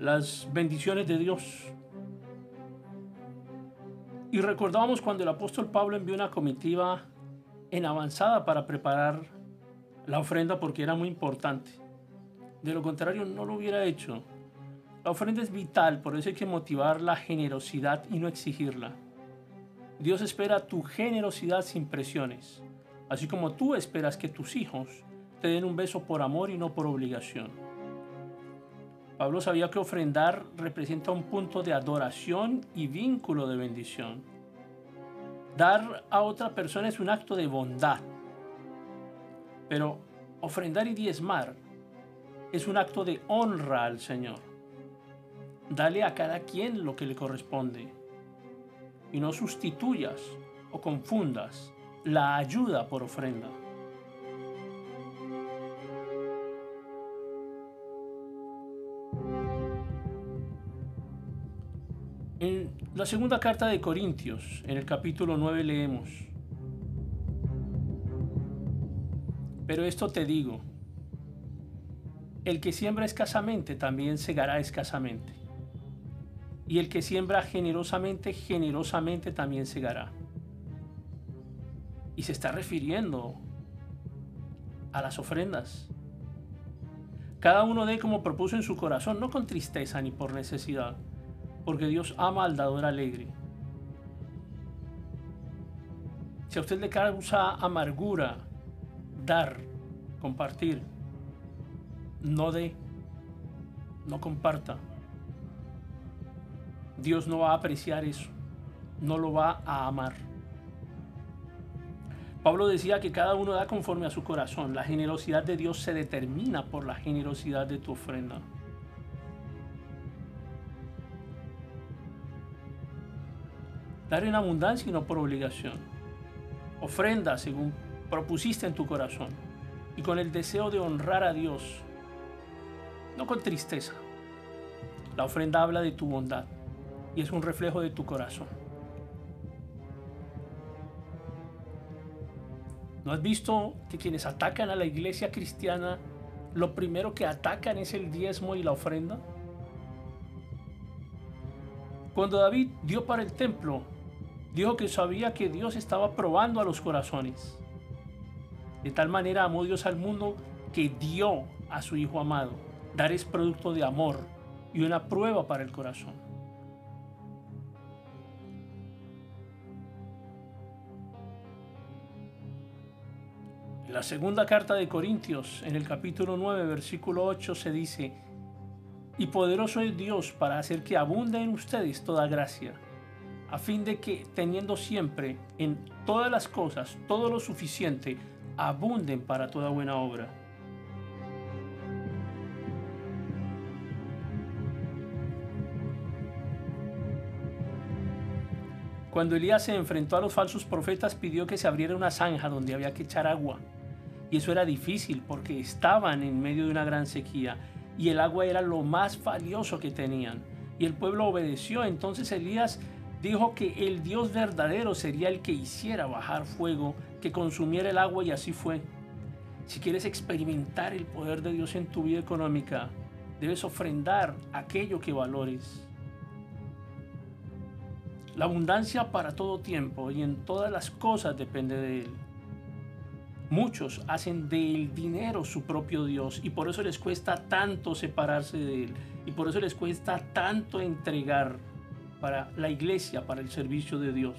las bendiciones de Dios. Y recordamos cuando el apóstol Pablo envió una comitiva en avanzada para preparar la ofrenda porque era muy importante. De lo contrario, no lo hubiera hecho. La ofrenda es vital, por eso hay que motivar la generosidad y no exigirla. Dios espera tu generosidad sin presiones, así como tú esperas que tus hijos te den un beso por amor y no por obligación. Pablo sabía que ofrendar representa un punto de adoración y vínculo de bendición. Dar a otra persona es un acto de bondad, pero ofrendar y diezmar es un acto de honra al Señor. Dale a cada quien lo que le corresponde y no sustituyas o confundas la ayuda por ofrenda. En la segunda carta de Corintios, en el capítulo 9 leemos, Pero esto te digo, el que siembra escasamente también segará escasamente y el que siembra generosamente, generosamente también segará. Y se está refiriendo a las ofrendas. Cada uno dé como propuso en su corazón, no con tristeza ni por necesidad, porque Dios ama al dador alegre. Si a usted le causa amargura dar, compartir, no dé, no comparta. Dios no va a apreciar eso, no lo va a amar. Pablo decía que cada uno da conforme a su corazón. La generosidad de Dios se determina por la generosidad de tu ofrenda. Dar en abundancia y no por obligación. Ofrenda según propusiste en tu corazón y con el deseo de honrar a Dios, no con tristeza. La ofrenda habla de tu bondad y es un reflejo de tu corazón. ¿No has visto que quienes atacan a la iglesia cristiana, lo primero que atacan es el diezmo y la ofrenda? Cuando David dio para el templo, dijo que sabía que Dios estaba probando a los corazones. De tal manera amó Dios al mundo que dio a su Hijo amado. Dar es producto de amor y una prueba para el corazón. En la segunda carta de Corintios, en el capítulo 9, versículo 8, se dice, y poderoso es Dios para hacer que abunde en ustedes toda gracia, a fin de que, teniendo siempre en todas las cosas todo lo suficiente, abunden para toda buena obra. Cuando Elías se enfrentó a los falsos profetas, pidió que se abriera una zanja donde había que echar agua. Y eso era difícil porque estaban en medio de una gran sequía y el agua era lo más valioso que tenían. Y el pueblo obedeció. Entonces Elías dijo que el Dios verdadero sería el que hiciera bajar fuego, que consumiera el agua y así fue. Si quieres experimentar el poder de Dios en tu vida económica, debes ofrendar aquello que valores. La abundancia para todo tiempo y en todas las cosas depende de Él. Muchos hacen del dinero su propio Dios y por eso les cuesta tanto separarse de Él y por eso les cuesta tanto entregar para la iglesia, para el servicio de Dios.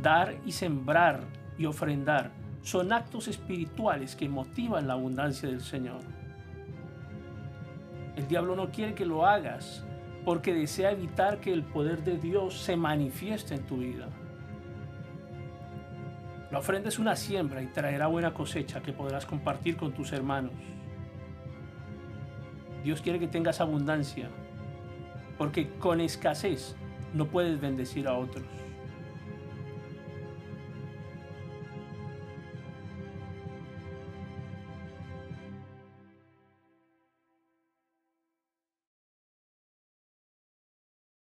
Dar y sembrar y ofrendar son actos espirituales que motivan la abundancia del Señor. El diablo no quiere que lo hagas porque desea evitar que el poder de Dios se manifieste en tu vida. La ofrenda es una siembra y traerá buena cosecha que podrás compartir con tus hermanos. Dios quiere que tengas abundancia, porque con escasez no puedes bendecir a otros.